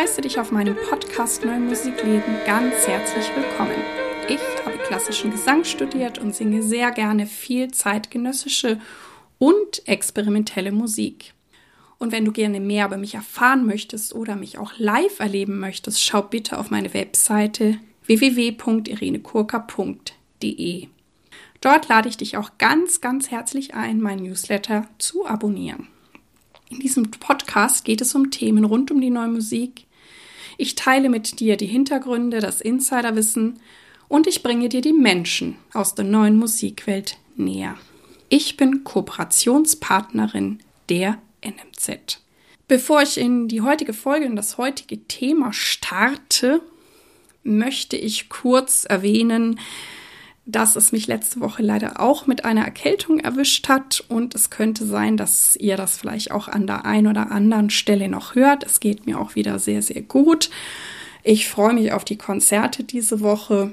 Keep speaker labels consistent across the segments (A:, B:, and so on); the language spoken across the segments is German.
A: heiße dich auf meinem Podcast Neue Musik leben ganz herzlich willkommen. Ich habe klassischen Gesang studiert und singe sehr gerne viel zeitgenössische und experimentelle Musik. Und wenn du gerne mehr über mich erfahren möchtest oder mich auch live erleben möchtest, schau bitte auf meine Webseite www.irenekurka.de. Dort lade ich dich auch ganz, ganz herzlich ein, mein Newsletter zu abonnieren. In diesem Podcast geht es um Themen rund um die neue Musik. Ich teile mit dir die Hintergründe, das Insiderwissen und ich bringe dir die Menschen aus der neuen Musikwelt näher. Ich bin Kooperationspartnerin der NMZ. Bevor ich in die heutige Folge, in das heutige Thema starte, möchte ich kurz erwähnen, dass es mich letzte Woche leider auch mit einer Erkältung erwischt hat und es könnte sein, dass ihr das vielleicht auch an der einen oder anderen Stelle noch hört. Es geht mir auch wieder sehr, sehr gut. Ich freue mich auf die Konzerte diese Woche,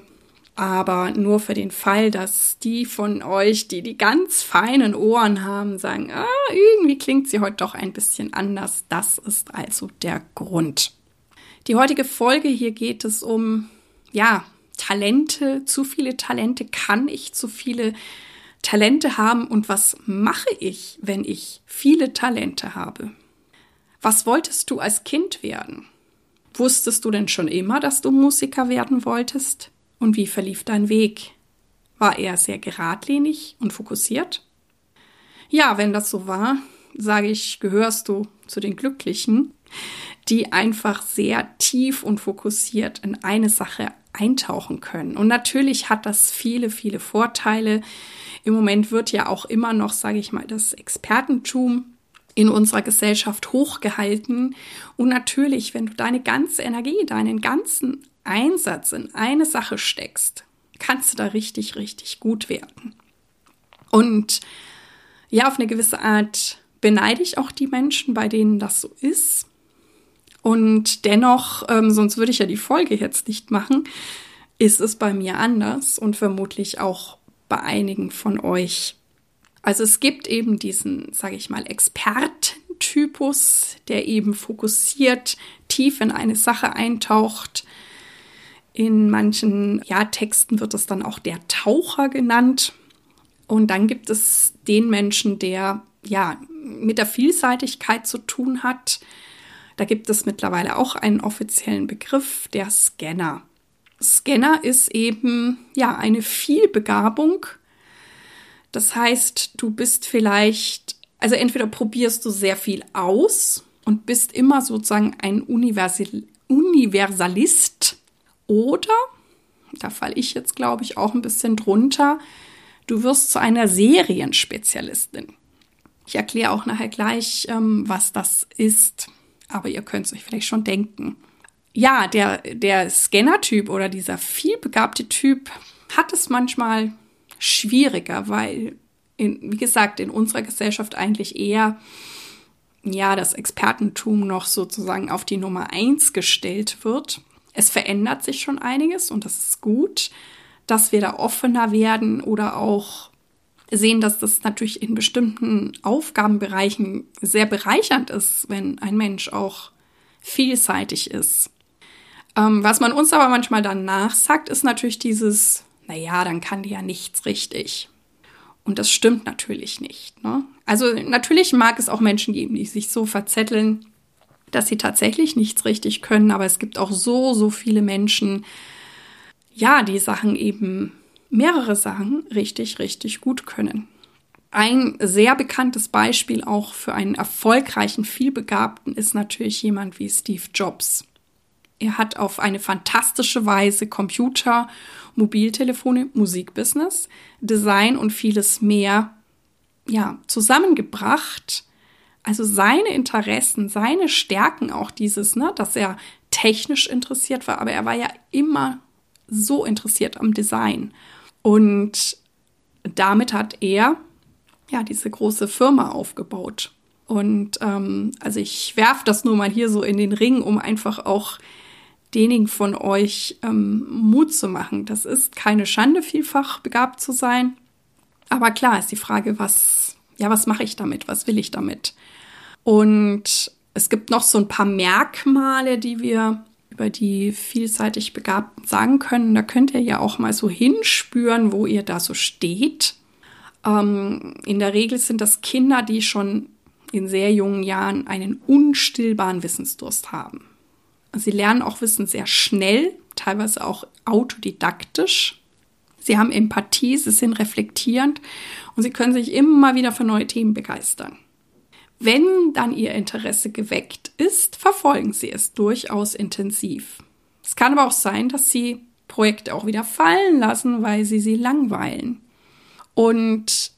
A: aber nur für den Fall, dass die von euch, die die ganz feinen Ohren haben, sagen, ah, irgendwie klingt sie heute doch ein bisschen anders. Das ist also der Grund. Die heutige Folge hier geht es um, ja, Talente, zu viele Talente, kann ich zu viele Talente haben und was mache ich, wenn ich viele Talente habe? Was wolltest du als Kind werden? Wusstest du denn schon immer, dass du Musiker werden wolltest? Und wie verlief dein Weg? War er sehr geradlinig und fokussiert? Ja, wenn das so war, sage ich, gehörst du zu den Glücklichen, die einfach sehr tief und fokussiert in eine Sache eintauchen können. Und natürlich hat das viele, viele Vorteile. Im Moment wird ja auch immer noch, sage ich mal, das Expertentum in unserer Gesellschaft hochgehalten. Und natürlich, wenn du deine ganze Energie, deinen ganzen Einsatz in eine Sache steckst, kannst du da richtig, richtig gut werden. Und ja, auf eine gewisse Art beneide ich auch die Menschen, bei denen das so ist. Und dennoch, ähm, sonst würde ich ja die Folge jetzt nicht machen, ist es bei mir anders und vermutlich auch bei einigen von euch. Also es gibt eben diesen, sage ich mal, Expertentypus, der eben fokussiert tief in eine Sache eintaucht. In manchen ja, Texten wird es dann auch der Taucher genannt. Und dann gibt es den Menschen, der ja mit der Vielseitigkeit zu tun hat, da gibt es mittlerweile auch einen offiziellen Begriff, der Scanner. Scanner ist eben ja eine Vielbegabung. Das heißt, du bist vielleicht, also entweder probierst du sehr viel aus und bist immer sozusagen ein Universal Universalist oder, da falle ich jetzt glaube ich auch ein bisschen drunter, du wirst zu einer Serienspezialistin. Ich erkläre auch nachher gleich, ähm, was das ist aber ihr könnt es euch vielleicht schon denken. Ja, der, der Scanner-Typ oder dieser vielbegabte Typ hat es manchmal schwieriger, weil, in, wie gesagt, in unserer Gesellschaft eigentlich eher ja, das Expertentum noch sozusagen auf die Nummer eins gestellt wird. Es verändert sich schon einiges und das ist gut, dass wir da offener werden oder auch sehen, dass das natürlich in bestimmten Aufgabenbereichen sehr bereichernd ist, wenn ein Mensch auch vielseitig ist. Ähm, was man uns aber manchmal dann nachsagt, ist natürlich dieses, naja, dann kann die ja nichts richtig. Und das stimmt natürlich nicht. Ne? Also natürlich mag es auch Menschen geben, die sich so verzetteln, dass sie tatsächlich nichts richtig können, aber es gibt auch so, so viele Menschen, ja, die Sachen eben mehrere Sachen richtig, richtig gut können. Ein sehr bekanntes Beispiel auch für einen erfolgreichen, vielbegabten ist natürlich jemand wie Steve Jobs. Er hat auf eine fantastische Weise Computer, Mobiltelefone, Musikbusiness, Design und vieles mehr ja, zusammengebracht. Also seine Interessen, seine Stärken, auch dieses, ne, dass er technisch interessiert war, aber er war ja immer so interessiert am Design. Und damit hat er ja diese große Firma aufgebaut. Und ähm, also ich werfe das nur mal hier so in den Ring, um einfach auch denigen von euch ähm, Mut zu machen. Das ist keine Schande, vielfach begabt zu sein. Aber klar ist die Frage, was, ja, was mache ich damit? Was will ich damit? Und Es gibt noch so ein paar Merkmale, die wir über die vielseitig Begabten sagen können. Da könnt ihr ja auch mal so hinspüren, wo ihr da so steht. Ähm, in der Regel sind das Kinder, die schon in sehr jungen Jahren einen unstillbaren Wissensdurst haben. Sie lernen auch Wissen sehr schnell, teilweise auch autodidaktisch. Sie haben Empathie, sie sind reflektierend und sie können sich immer wieder für neue Themen begeistern. Wenn dann ihr Interesse geweckt ist, verfolgen sie es durchaus intensiv. Es kann aber auch sein, dass sie Projekte auch wieder fallen lassen, weil sie sie langweilen. Und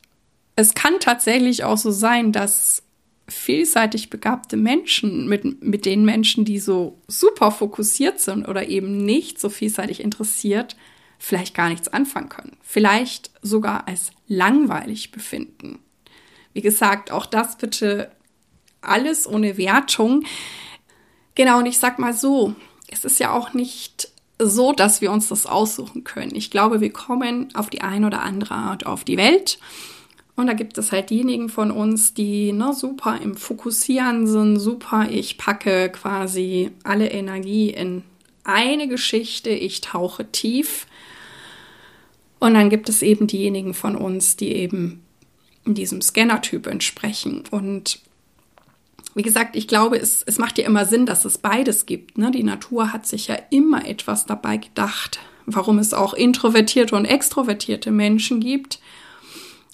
A: es kann tatsächlich auch so sein, dass vielseitig begabte Menschen mit, mit den Menschen, die so super fokussiert sind oder eben nicht so vielseitig interessiert, vielleicht gar nichts anfangen können. Vielleicht sogar als langweilig befinden. Wie gesagt, auch das bitte alles ohne Wertung. Genau, und ich sag mal so, es ist ja auch nicht so, dass wir uns das aussuchen können. Ich glaube, wir kommen auf die eine oder andere Art auf die Welt und da gibt es halt diejenigen von uns, die ne, super im Fokussieren sind, super, ich packe quasi alle Energie in eine Geschichte, ich tauche tief. Und dann gibt es eben diejenigen von uns, die eben diesem Scanner-Typ entsprechen. Und wie gesagt, ich glaube, es, es macht ja immer Sinn, dass es beides gibt. Ne? Die Natur hat sich ja immer etwas dabei gedacht, warum es auch introvertierte und extrovertierte Menschen gibt.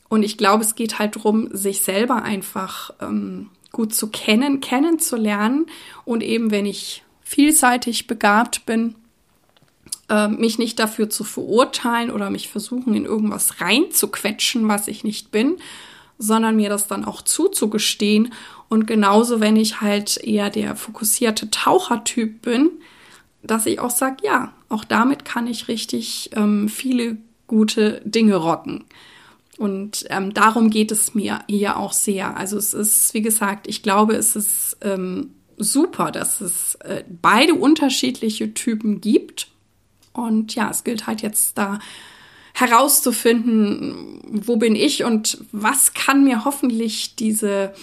A: Und ich glaube, es geht halt darum, sich selber einfach ähm, gut zu kennen, kennenzulernen und eben, wenn ich vielseitig begabt bin, äh, mich nicht dafür zu verurteilen oder mich versuchen, in irgendwas reinzuquetschen, was ich nicht bin, sondern mir das dann auch zuzugestehen. Und genauso, wenn ich halt eher der fokussierte Tauchertyp bin, dass ich auch sage, ja, auch damit kann ich richtig ähm, viele gute Dinge rocken. Und ähm, darum geht es mir hier auch sehr. Also es ist, wie gesagt, ich glaube, es ist ähm, super, dass es äh, beide unterschiedliche Typen gibt. Und ja, es gilt halt jetzt da herauszufinden, wo bin ich und was kann mir hoffentlich diese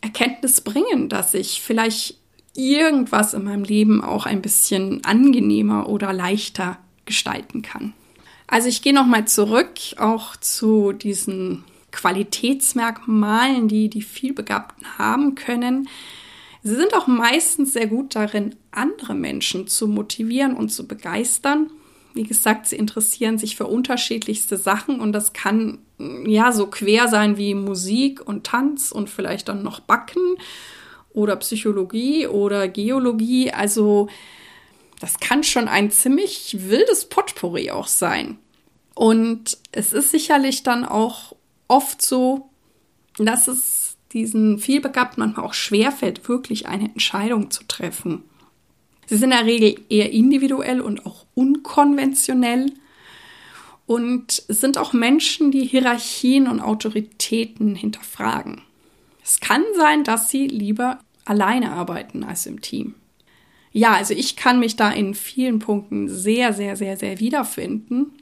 A: Erkenntnis bringen, dass ich vielleicht irgendwas in meinem Leben auch ein bisschen angenehmer oder leichter gestalten kann. Also ich gehe nochmal zurück auch zu diesen Qualitätsmerkmalen, die die vielbegabten haben können. Sie sind auch meistens sehr gut darin, andere Menschen zu motivieren und zu begeistern. Wie gesagt, sie interessieren sich für unterschiedlichste Sachen und das kann ja so quer sein wie Musik und Tanz und vielleicht dann noch Backen oder Psychologie oder Geologie. Also das kann schon ein ziemlich wildes Potpourri auch sein. Und es ist sicherlich dann auch oft so, dass es diesen Vielbegabten manchmal auch schwerfällt, wirklich eine Entscheidung zu treffen. Sie sind in der Regel eher individuell und auch unkonventionell und sind auch Menschen, die Hierarchien und Autoritäten hinterfragen. Es kann sein, dass sie lieber alleine arbeiten als im Team ja, also ich kann mich da in vielen Punkten sehr, sehr, sehr, sehr wiederfinden.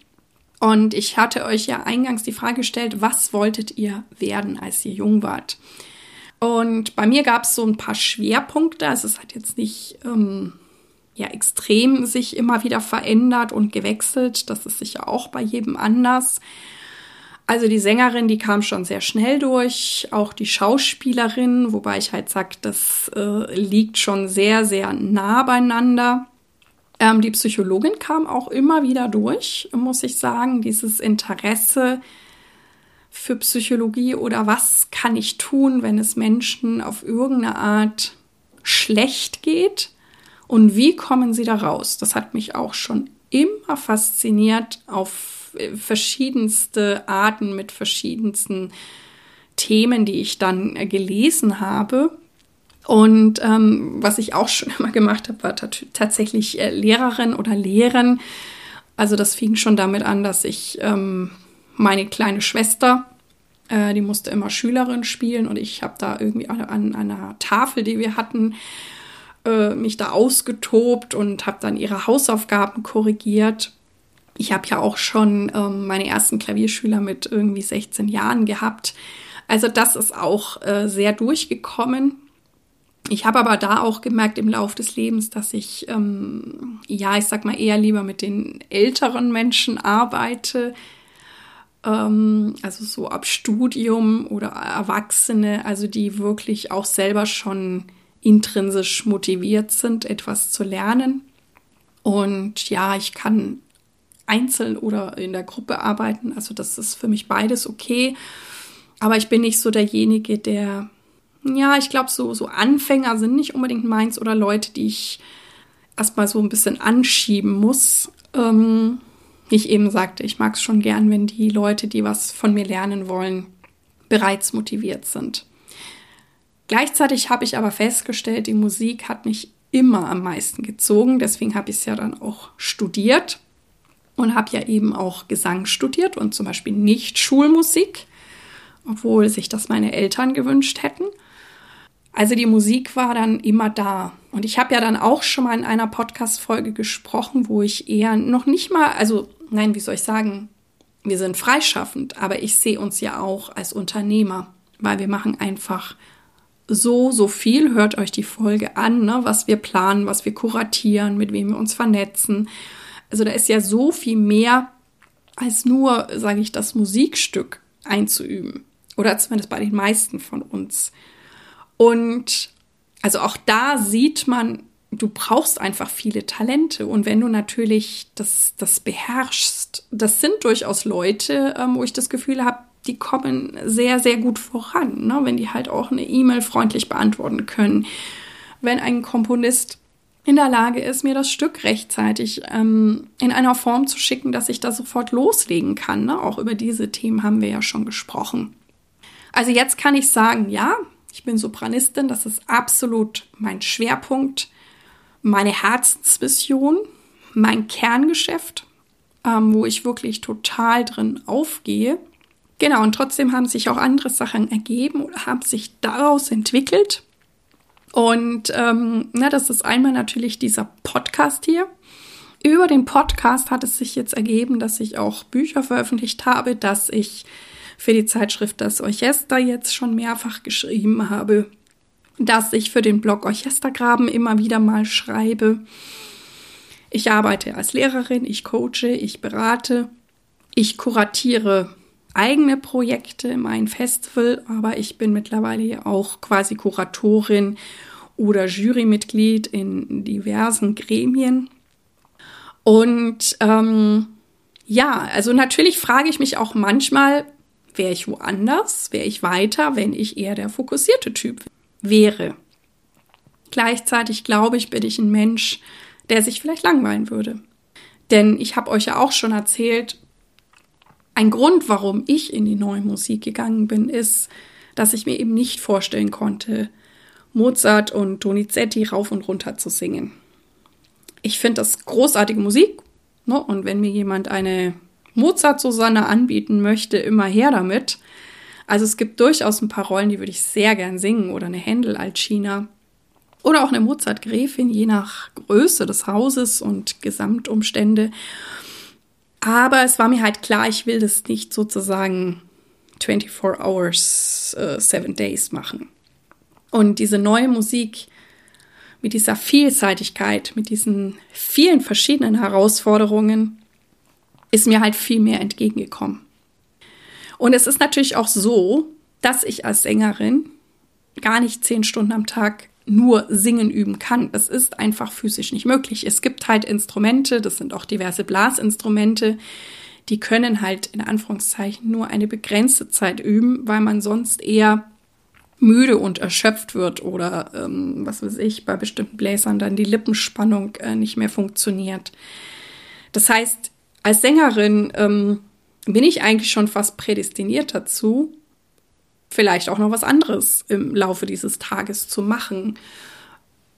A: Und ich hatte euch ja eingangs die Frage gestellt, was wolltet ihr werden, als ihr jung wart? Und bei mir gab es so ein paar Schwerpunkte. Also es hat jetzt nicht ähm, ja extrem sich immer wieder verändert und gewechselt. Das ist sicher auch bei jedem anders. Also die Sängerin, die kam schon sehr schnell durch, auch die Schauspielerin, wobei ich halt sage, das äh, liegt schon sehr, sehr nah beieinander. Ähm, die Psychologin kam auch immer wieder durch, muss ich sagen, dieses Interesse für Psychologie oder was kann ich tun, wenn es Menschen auf irgendeine Art schlecht geht und wie kommen sie da raus? Das hat mich auch schon immer fasziniert auf verschiedenste Arten mit verschiedensten Themen, die ich dann äh, gelesen habe. Und ähm, was ich auch schon immer gemacht habe, war tatsächlich äh, Lehrerin oder Lehren. Also das fing schon damit an, dass ich ähm, meine kleine Schwester, äh, die musste immer Schülerin spielen und ich habe da irgendwie an, an, einer Tafel, die wir hatten, äh, mich da ausgetobt und habe dann ihre Hausaufgaben korrigiert. Ich habe ja auch schon ähm, meine ersten Klavierschüler mit irgendwie 16 Jahren gehabt. Also das ist auch äh, sehr durchgekommen. Ich habe aber da auch gemerkt im Laufe des Lebens, dass ich, ähm, ja, ich sag mal eher lieber mit den älteren Menschen arbeite, ähm, also so ab Studium oder Erwachsene, also die wirklich auch selber schon intrinsisch motiviert sind, etwas zu lernen. Und ja, ich kann einzeln oder in der Gruppe arbeiten, also das ist für mich beides okay. Aber ich bin nicht so derjenige, der, ja, ich glaube, so, so Anfänger sind nicht unbedingt meins oder Leute, die ich erstmal so ein bisschen anschieben muss. Ähm, wie ich eben sagte, ich mag es schon gern, wenn die Leute, die was von mir lernen wollen, bereits motiviert sind. Gleichzeitig habe ich aber festgestellt, die Musik hat mich immer am meisten gezogen. Deswegen habe ich es ja dann auch studiert und habe ja eben auch Gesang studiert und zum Beispiel nicht Schulmusik, obwohl sich das meine Eltern gewünscht hätten. Also die Musik war dann immer da. Und ich habe ja dann auch schon mal in einer Podcast-Folge gesprochen, wo ich eher noch nicht mal, also nein, wie soll ich sagen, wir sind freischaffend, aber ich sehe uns ja auch als Unternehmer, weil wir machen einfach so, so viel. Hört euch die Folge an, ne, was wir planen, was wir kuratieren, mit wem wir uns vernetzen. Also da ist ja so viel mehr als nur, sage ich, das Musikstück einzuüben. Oder zumindest bei den meisten von uns. Und also auch da sieht man, du brauchst einfach viele Talente. Und wenn du natürlich das, das beherrschst, das sind durchaus Leute, ähm, wo ich das Gefühl habe, die kommen sehr, sehr gut voran, ne? wenn die halt auch eine E-Mail freundlich beantworten können. Wenn ein Komponist in der Lage ist, mir das Stück rechtzeitig ähm, in einer Form zu schicken, dass ich da sofort loslegen kann. Ne? Auch über diese Themen haben wir ja schon gesprochen. Also jetzt kann ich sagen, ja, ich bin Sopranistin, das ist absolut mein Schwerpunkt meine Herzensvision, mein Kerngeschäft, ähm, wo ich wirklich total drin aufgehe. Genau, und trotzdem haben sich auch andere Sachen ergeben oder haben sich daraus entwickelt. Und ähm, na, das ist einmal natürlich dieser Podcast hier. Über den Podcast hat es sich jetzt ergeben, dass ich auch Bücher veröffentlicht habe, dass ich für die Zeitschrift Das Orchester jetzt schon mehrfach geschrieben habe, dass ich für den Blog Orchestergraben immer wieder mal schreibe. Ich arbeite als Lehrerin, ich coache, ich berate, ich kuratiere eigene Projekte, mein Festival, aber ich bin mittlerweile auch quasi Kuratorin oder Jurymitglied in diversen Gremien. Und ähm, ja, also natürlich frage ich mich auch manchmal, wäre ich woanders, wäre ich weiter, wenn ich eher der fokussierte Typ wäre. Gleichzeitig glaube ich, bin ich ein Mensch, der sich vielleicht langweilen würde. Denn ich habe euch ja auch schon erzählt, ein Grund, warum ich in die neue Musik gegangen bin, ist, dass ich mir eben nicht vorstellen konnte, Mozart und Donizetti rauf und runter zu singen. Ich finde das großartige Musik, ne? und wenn mir jemand eine Mozart-Susanne anbieten möchte, immer her damit. Also es gibt durchaus ein paar Rollen, die würde ich sehr gern singen oder eine Händel-Alcina oder auch eine Mozart-Gräfin, je nach Größe des Hauses und Gesamtumstände. Aber es war mir halt klar, ich will das nicht sozusagen 24 Hours, uh, Seven Days machen. Und diese neue Musik mit dieser Vielseitigkeit, mit diesen vielen verschiedenen Herausforderungen ist mir halt viel mehr entgegengekommen. Und es ist natürlich auch so, dass ich als Sängerin gar nicht zehn Stunden am Tag nur singen üben kann. Das ist einfach physisch nicht möglich. Es gibt halt Instrumente, das sind auch diverse Blasinstrumente, die können halt in Anführungszeichen nur eine begrenzte Zeit üben, weil man sonst eher müde und erschöpft wird oder ähm, was weiß ich, bei bestimmten Bläsern dann die Lippenspannung äh, nicht mehr funktioniert. Das heißt, als Sängerin ähm, bin ich eigentlich schon fast prädestiniert dazu, vielleicht auch noch was anderes im Laufe dieses Tages zu machen.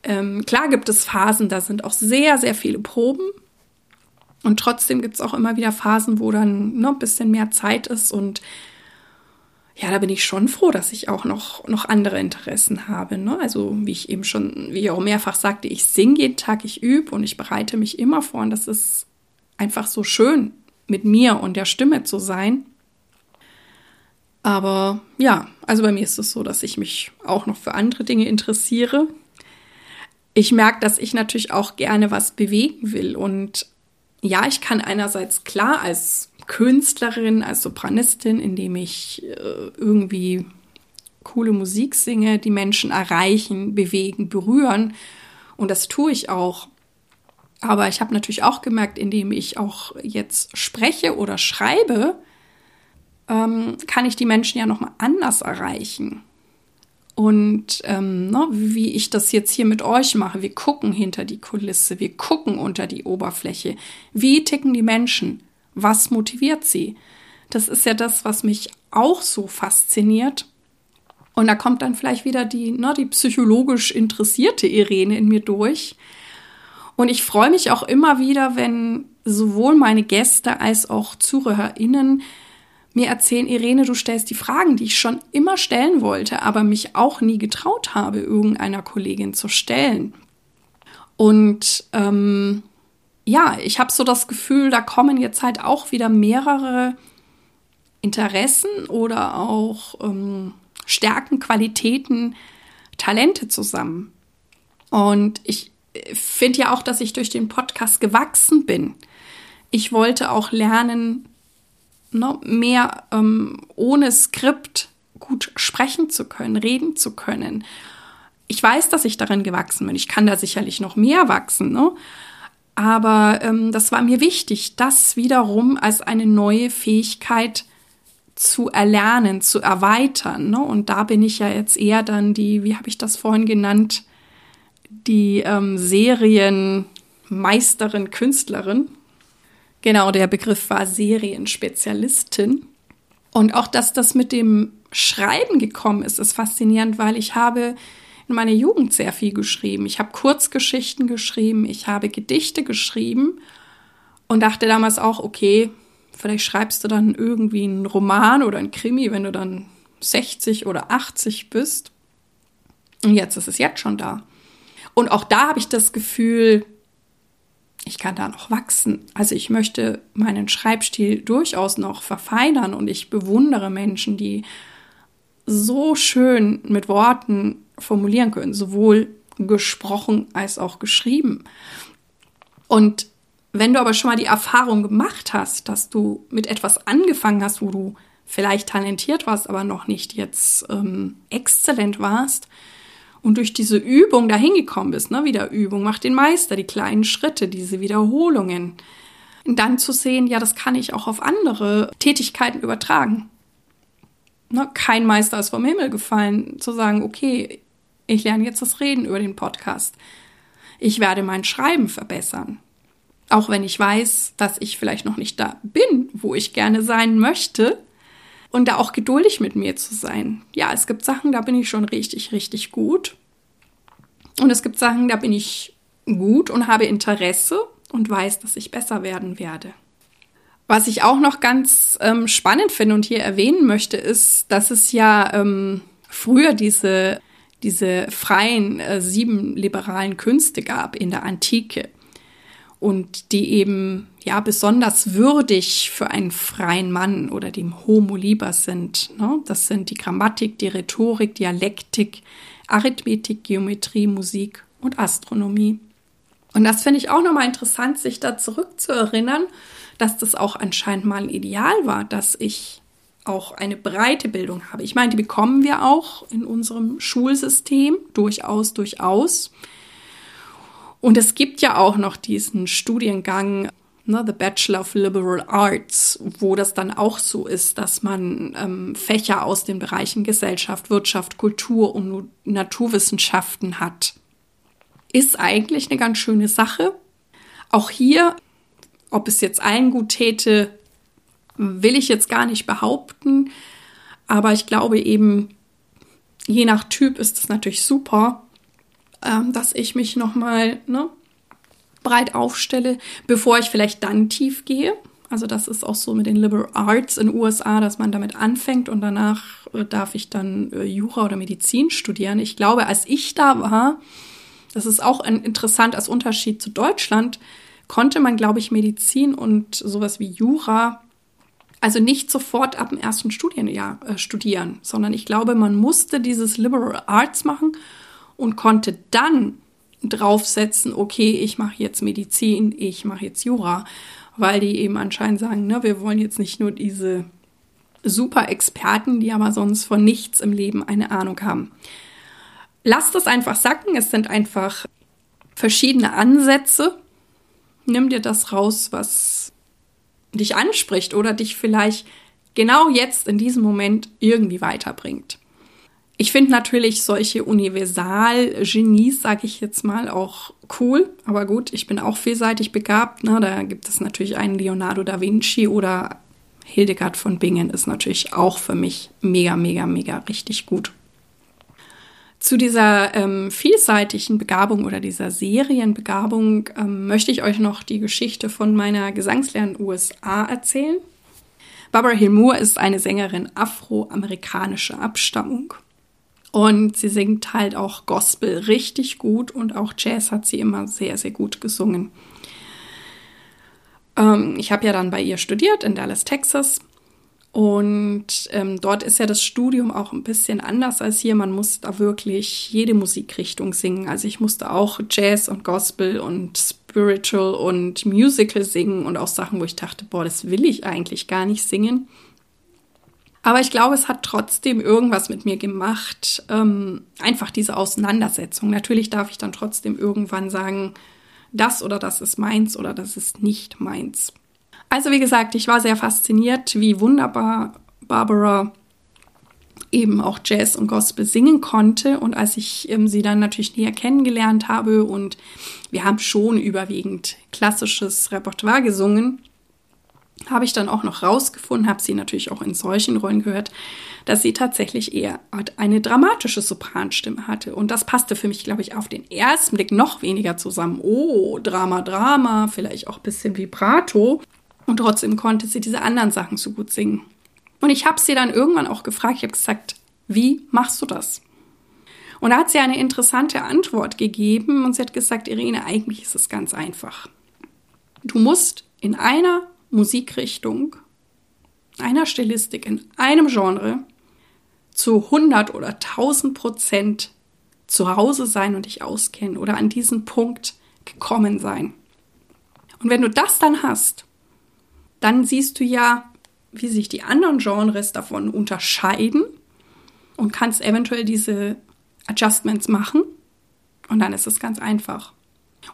A: Ähm, klar gibt es Phasen, da sind auch sehr, sehr viele Proben. Und trotzdem gibt es auch immer wieder Phasen, wo dann noch ein bisschen mehr Zeit ist. Und ja, da bin ich schon froh, dass ich auch noch, noch andere Interessen habe. Ne? Also, wie ich eben schon, wie ich auch mehrfach sagte, ich singe jeden Tag, ich übe und ich bereite mich immer vor. Und das ist einfach so schön, mit mir und der Stimme zu sein. Aber ja, also bei mir ist es so, dass ich mich auch noch für andere Dinge interessiere. Ich merke, dass ich natürlich auch gerne was bewegen will. Und ja, ich kann einerseits klar als Künstlerin, als Sopranistin, indem ich äh, irgendwie coole Musik singe, die Menschen erreichen, bewegen, berühren. Und das tue ich auch. Aber ich habe natürlich auch gemerkt, indem ich auch jetzt spreche oder schreibe, ähm, kann ich die Menschen ja nochmal anders erreichen. Und ähm, ne, wie ich das jetzt hier mit euch mache, wir gucken hinter die Kulisse, wir gucken unter die Oberfläche. Wie ticken die Menschen? Was motiviert sie? Das ist ja das, was mich auch so fasziniert. Und da kommt dann vielleicht wieder die, ne, die psychologisch interessierte Irene in mir durch. Und ich freue mich auch immer wieder, wenn sowohl meine Gäste als auch ZuhörerInnen mir erzählen, Irene, du stellst die Fragen, die ich schon immer stellen wollte, aber mich auch nie getraut habe, irgendeiner Kollegin zu stellen. Und ähm, ja, ich habe so das Gefühl, da kommen jetzt halt auch wieder mehrere Interessen oder auch ähm, Stärken, Qualitäten, Talente zusammen. Und ich finde ja auch, dass ich durch den Podcast gewachsen bin. Ich wollte auch lernen, ne, mehr ähm, ohne Skript gut sprechen zu können, reden zu können. Ich weiß, dass ich darin gewachsen bin. Ich kann da sicherlich noch mehr wachsen. Ne? Aber ähm, das war mir wichtig, das wiederum als eine neue Fähigkeit zu erlernen, zu erweitern. Ne? Und da bin ich ja jetzt eher dann die, wie habe ich das vorhin genannt, die ähm, Serienmeisterin, Künstlerin. Genau, der Begriff war Serienspezialistin. Und auch, dass das mit dem Schreiben gekommen ist, ist faszinierend, weil ich habe in meiner Jugend sehr viel geschrieben. Ich habe Kurzgeschichten geschrieben, ich habe Gedichte geschrieben und dachte damals auch, okay, vielleicht schreibst du dann irgendwie einen Roman oder einen Krimi, wenn du dann 60 oder 80 bist. Und jetzt ist es jetzt schon da. Und auch da habe ich das Gefühl, ich kann da noch wachsen. Also ich möchte meinen Schreibstil durchaus noch verfeinern und ich bewundere Menschen, die so schön mit Worten formulieren können, sowohl gesprochen als auch geschrieben. Und wenn du aber schon mal die Erfahrung gemacht hast, dass du mit etwas angefangen hast, wo du vielleicht talentiert warst, aber noch nicht jetzt ähm, exzellent warst, und durch diese Übung dahin gekommen bist, ne, wieder Übung macht den Meister, die kleinen Schritte, diese Wiederholungen, dann zu sehen, ja, das kann ich auch auf andere Tätigkeiten übertragen. Ne, kein Meister ist vom Himmel gefallen, zu sagen, okay, ich lerne jetzt das Reden über den Podcast. Ich werde mein Schreiben verbessern. Auch wenn ich weiß, dass ich vielleicht noch nicht da bin, wo ich gerne sein möchte, und da auch geduldig mit mir zu sein. Ja, es gibt Sachen, da bin ich schon richtig, richtig gut. Und es gibt Sachen, da bin ich gut und habe Interesse und weiß, dass ich besser werden werde. Was ich auch noch ganz ähm, spannend finde und hier erwähnen möchte, ist, dass es ja ähm, früher diese, diese freien äh, sieben liberalen Künste gab in der Antike und die eben ja besonders würdig für einen freien Mann oder dem Homo lieber sind. Ne? Das sind die Grammatik, die Rhetorik, Dialektik, Arithmetik, Geometrie, Musik und Astronomie. Und das finde ich auch nochmal interessant, sich da zurückzuerinnern, dass das auch anscheinend mal Ideal war, dass ich auch eine breite Bildung habe. Ich meine, die bekommen wir auch in unserem Schulsystem durchaus, durchaus. Und es gibt ja auch noch diesen Studiengang, ne, The Bachelor of Liberal Arts, wo das dann auch so ist, dass man ähm, Fächer aus den Bereichen Gesellschaft, Wirtschaft, Kultur und Naturwissenschaften hat. Ist eigentlich eine ganz schöne Sache. Auch hier, ob es jetzt allen gut täte, will ich jetzt gar nicht behaupten. Aber ich glaube eben, je nach Typ ist es natürlich super, ähm, dass ich mich nochmal ne, breit aufstelle, bevor ich vielleicht dann tief gehe. Also das ist auch so mit den Liberal Arts in den USA, dass man damit anfängt und danach äh, darf ich dann äh, Jura oder Medizin studieren. Ich glaube, als ich da war, das ist auch interessant als Unterschied zu Deutschland, konnte man, glaube ich, Medizin und sowas wie Jura Also nicht sofort ab dem ersten Studienjahr äh, studieren, sondern ich glaube, man musste dieses Liberal Arts machen und konnte dann draufsetzen, okay, ich mache jetzt Medizin, ich mache jetzt Jura, weil die eben anscheinend sagen, ne, wir wollen jetzt nicht nur diese super Experten, die aber sonst von nichts im Leben eine Ahnung haben. Lass das einfach sacken, es sind einfach verschiedene Ansätze. Nimm dir das raus, was dich anspricht oder dich vielleicht genau jetzt in diesem Moment irgendwie weiterbringt. Ich finde natürlich solche Universal-Genies, sage ich jetzt mal, auch cool. Aber gut, ich bin auch vielseitig begabt. Ne? Da gibt es natürlich einen Leonardo da Vinci oder Hildegard von Bingen ist natürlich auch für mich mega, mega, mega richtig gut. Zu dieser ähm, vielseitigen Begabung oder dieser Serienbegabung ähm, möchte ich euch noch die Geschichte von meiner Gesangslehrerin USA erzählen. Barbara Hill Moore ist eine Sängerin afroamerikanischer Abstammung. Und sie singt halt auch Gospel richtig gut und auch Jazz hat sie immer sehr, sehr gut gesungen. Ähm, ich habe ja dann bei ihr studiert in Dallas, Texas. Und ähm, dort ist ja das Studium auch ein bisschen anders als hier. Man muss da wirklich jede Musikrichtung singen. Also ich musste auch Jazz und Gospel und Spiritual und Musical singen und auch Sachen, wo ich dachte, boah, das will ich eigentlich gar nicht singen. Aber ich glaube, es hat trotzdem irgendwas mit mir gemacht. Ähm, einfach diese Auseinandersetzung. Natürlich darf ich dann trotzdem irgendwann sagen, das oder das ist meins oder das ist nicht meins. Also wie gesagt, ich war sehr fasziniert, wie wunderbar Barbara eben auch Jazz und Gospel singen konnte. Und als ich ähm, sie dann natürlich näher kennengelernt habe und wir haben schon überwiegend klassisches Repertoire gesungen, habe ich dann auch noch rausgefunden, habe sie natürlich auch in solchen Rollen gehört, dass sie tatsächlich eher eine dramatische Sopranstimme hatte. Und das passte für mich, glaube ich, auf den ersten Blick noch weniger zusammen. Oh, Drama, Drama, vielleicht auch ein bisschen Vibrato. Und trotzdem konnte sie diese anderen Sachen so gut singen. Und ich habe sie dann irgendwann auch gefragt, ich habe gesagt, wie machst du das? Und da hat sie eine interessante Antwort gegeben und sie hat gesagt, Irene, eigentlich ist es ganz einfach. Du musst in einer Musikrichtung, einer Stilistik, in einem Genre zu 100 oder 1000 Prozent zu Hause sein und dich auskennen oder an diesen Punkt gekommen sein. Und wenn du das dann hast, dann siehst du ja, wie sich die anderen Genres davon unterscheiden und kannst eventuell diese Adjustments machen. Und dann ist es ganz einfach.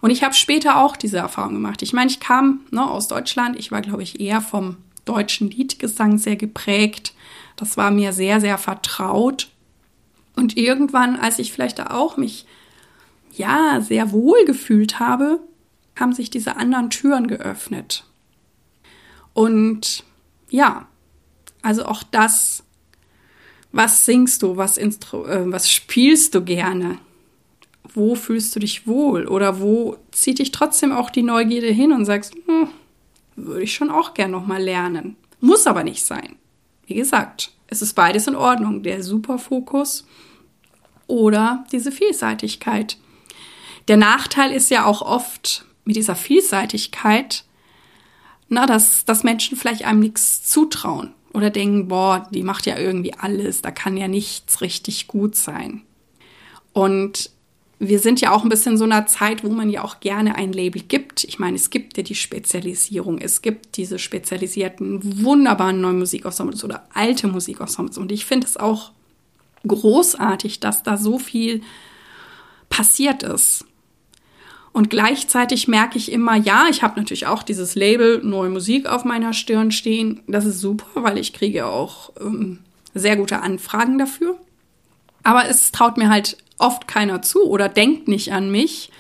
A: Und ich habe später auch diese Erfahrung gemacht. Ich meine, ich kam ne, aus Deutschland. Ich war, glaube ich, eher vom deutschen Liedgesang sehr geprägt. Das war mir sehr, sehr vertraut. Und irgendwann, als ich vielleicht auch mich ja sehr wohl gefühlt habe, haben sich diese anderen Türen geöffnet. Und ja, also auch das, was singst du, was, Instru äh, was spielst du gerne? Wo fühlst du dich wohl oder wo zieht dich trotzdem auch die Neugierde hin und sagst, hm, würde ich schon auch gern noch mal lernen. Muss aber nicht sein. Wie gesagt, es ist beides in Ordnung, der Superfokus oder diese Vielseitigkeit. Der Nachteil ist ja auch oft mit dieser Vielseitigkeit, na, dass, dass Menschen vielleicht einem nichts zutrauen oder denken, boah, die macht ja irgendwie alles, da kann ja nichts richtig gut sein. Und wir sind ja auch ein bisschen so einer Zeit, wo man ja auch gerne ein Label gibt. Ich meine, es gibt ja die Spezialisierung, es gibt diese spezialisierten, wunderbaren neuen Musikensembles oder alte Musikensembles. Und ich finde es auch großartig, dass da so viel passiert ist. Und gleichzeitig merke ich immer, ja, ich habe natürlich auch dieses Label Neue Musik auf meiner Stirn stehen. Das ist super, weil ich kriege auch ähm, sehr gute Anfragen dafür. Aber es traut mir halt oft keiner zu oder denkt nicht an mich.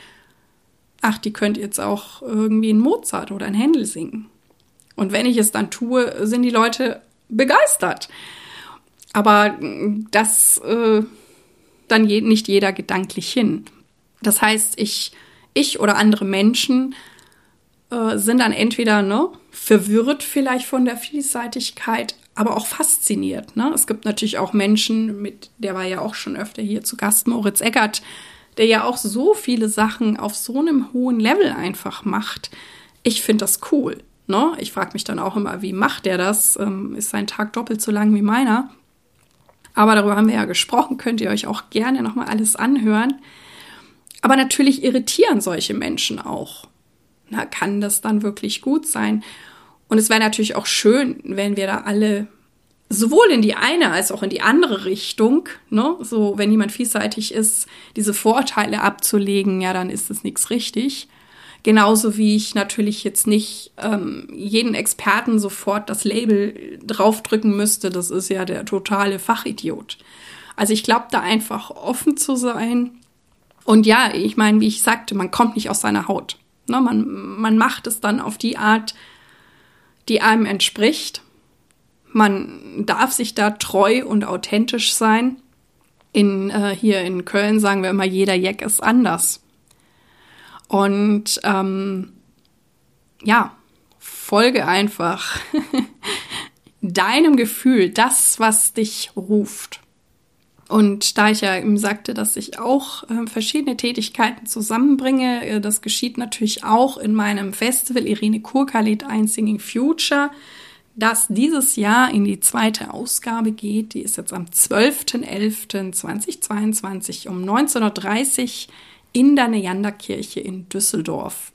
A: Ach, die könnt jetzt auch irgendwie ein Mozart oder ein Händel singen. Und wenn ich es dann tue, sind die Leute begeistert. Aber das äh, dann je, nicht jeder gedanklich hin. Das heißt, ich, ich oder andere Menschen äh, sind dann entweder ne, verwirrt vielleicht von der Vielseitigkeit, aber auch fasziniert. Ne? Es gibt natürlich auch Menschen, mit der war ja auch schon öfter hier zu Gast, Moritz Eckert, der ja auch so viele Sachen auf so einem hohen Level einfach macht. Ich finde das cool. Ne? Ich frage mich dann auch immer, wie macht der das? Ähm, ist sein Tag doppelt so lang wie meiner? Aber darüber haben wir ja gesprochen, könnt ihr euch auch gerne nochmal alles anhören. Aber natürlich irritieren solche Menschen auch. Na, kann das dann wirklich gut sein? Und es wäre natürlich auch schön, wenn wir da alle sowohl in die eine als auch in die andere Richtung, ne, so wenn jemand vielseitig ist, diese Vorteile abzulegen, ja, dann ist es nichts richtig. Genauso wie ich natürlich jetzt nicht ähm, jeden Experten sofort das Label draufdrücken müsste, das ist ja der totale Fachidiot. Also ich glaube, da einfach offen zu sein. Und ja, ich meine, wie ich sagte, man kommt nicht aus seiner Haut. Ne, man, man macht es dann auf die Art, die einem entspricht. Man darf sich da treu und authentisch sein. In, äh, hier in Köln sagen wir immer, jeder Jack ist anders. Und ähm, ja, folge einfach deinem Gefühl, das, was dich ruft. Und da ich ja eben sagte, dass ich auch äh, verschiedene Tätigkeiten zusammenbringe, äh, das geschieht natürlich auch in meinem Festival Irene Kurka lädt ein Singing Future, das dieses Jahr in die zweite Ausgabe geht. Die ist jetzt am 12.11.2022 um 19.30 Uhr in der Neanderkirche in Düsseldorf.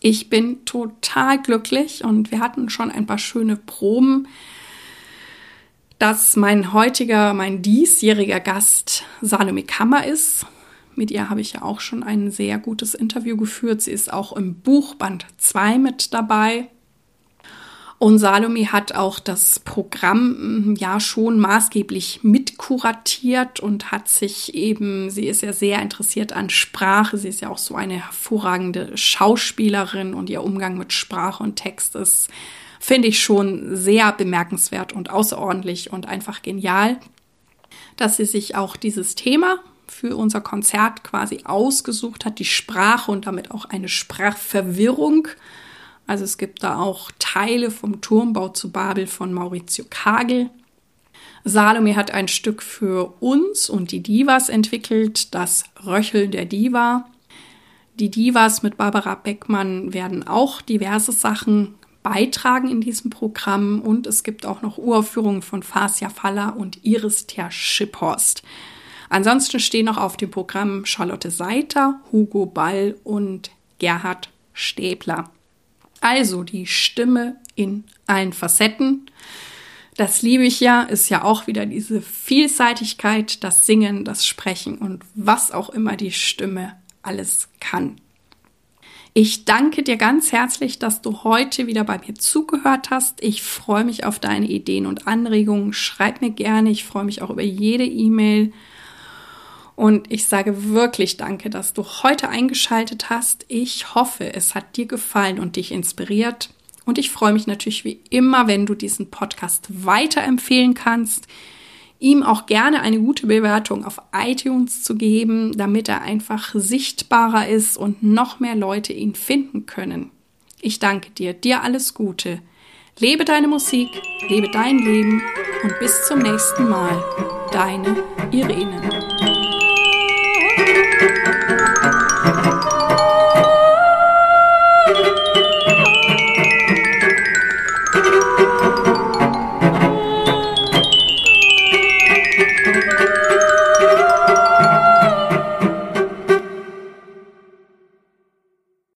A: Ich bin total glücklich und wir hatten schon ein paar schöne Proben, dass mein heutiger, mein diesjähriger Gast Salome Kammer ist. Mit ihr habe ich ja auch schon ein sehr gutes Interview geführt. Sie ist auch im Buchband 2 mit dabei. Und Salome hat auch das Programm mm, ja schon maßgeblich mitkuratiert und hat sich eben, sie ist ja sehr interessiert an Sprache, sie ist ja auch so eine hervorragende Schauspielerin und ihr Umgang mit Sprache und Text ist, finde ich schon sehr bemerkenswert und außerordentlich und einfach genial, dass sie sich auch dieses Thema für unser Konzert quasi ausgesucht hat, die Sprache und damit auch eine Sprachverwirrung also es gibt da auch Teile vom Turmbau zu Babel von Maurizio Kagel. Salome hat ein Stück für uns und die Divas entwickelt, das Röcheln der Diva. Die Divas mit Barbara Beckmann werden auch diverse Sachen beitragen in diesem Programm und es gibt auch noch Uraufführungen von Fasia Faller und Iris Ter Schiphorst. Ansonsten stehen noch auf dem Programm Charlotte Seiter, Hugo Ball und Gerhard Stäbler. Also die Stimme in allen Facetten. Das liebe ich ja, ist ja auch wieder diese Vielseitigkeit, das Singen, das Sprechen und was auch immer die Stimme alles kann. Ich danke dir ganz herzlich, dass du heute wieder bei mir zugehört hast. Ich freue mich auf deine Ideen und Anregungen. Schreib mir gerne. Ich freue mich auch über jede E-Mail. Und ich sage wirklich danke, dass du heute eingeschaltet hast. Ich hoffe, es hat dir gefallen und dich inspiriert. Und ich freue mich natürlich wie immer, wenn du diesen Podcast weiterempfehlen kannst, ihm auch gerne eine gute Bewertung auf iTunes zu geben, damit er einfach sichtbarer ist und noch mehr Leute ihn finden können. Ich danke dir, dir alles Gute. Lebe deine Musik, lebe dein Leben und bis zum nächsten Mal. Deine Irene.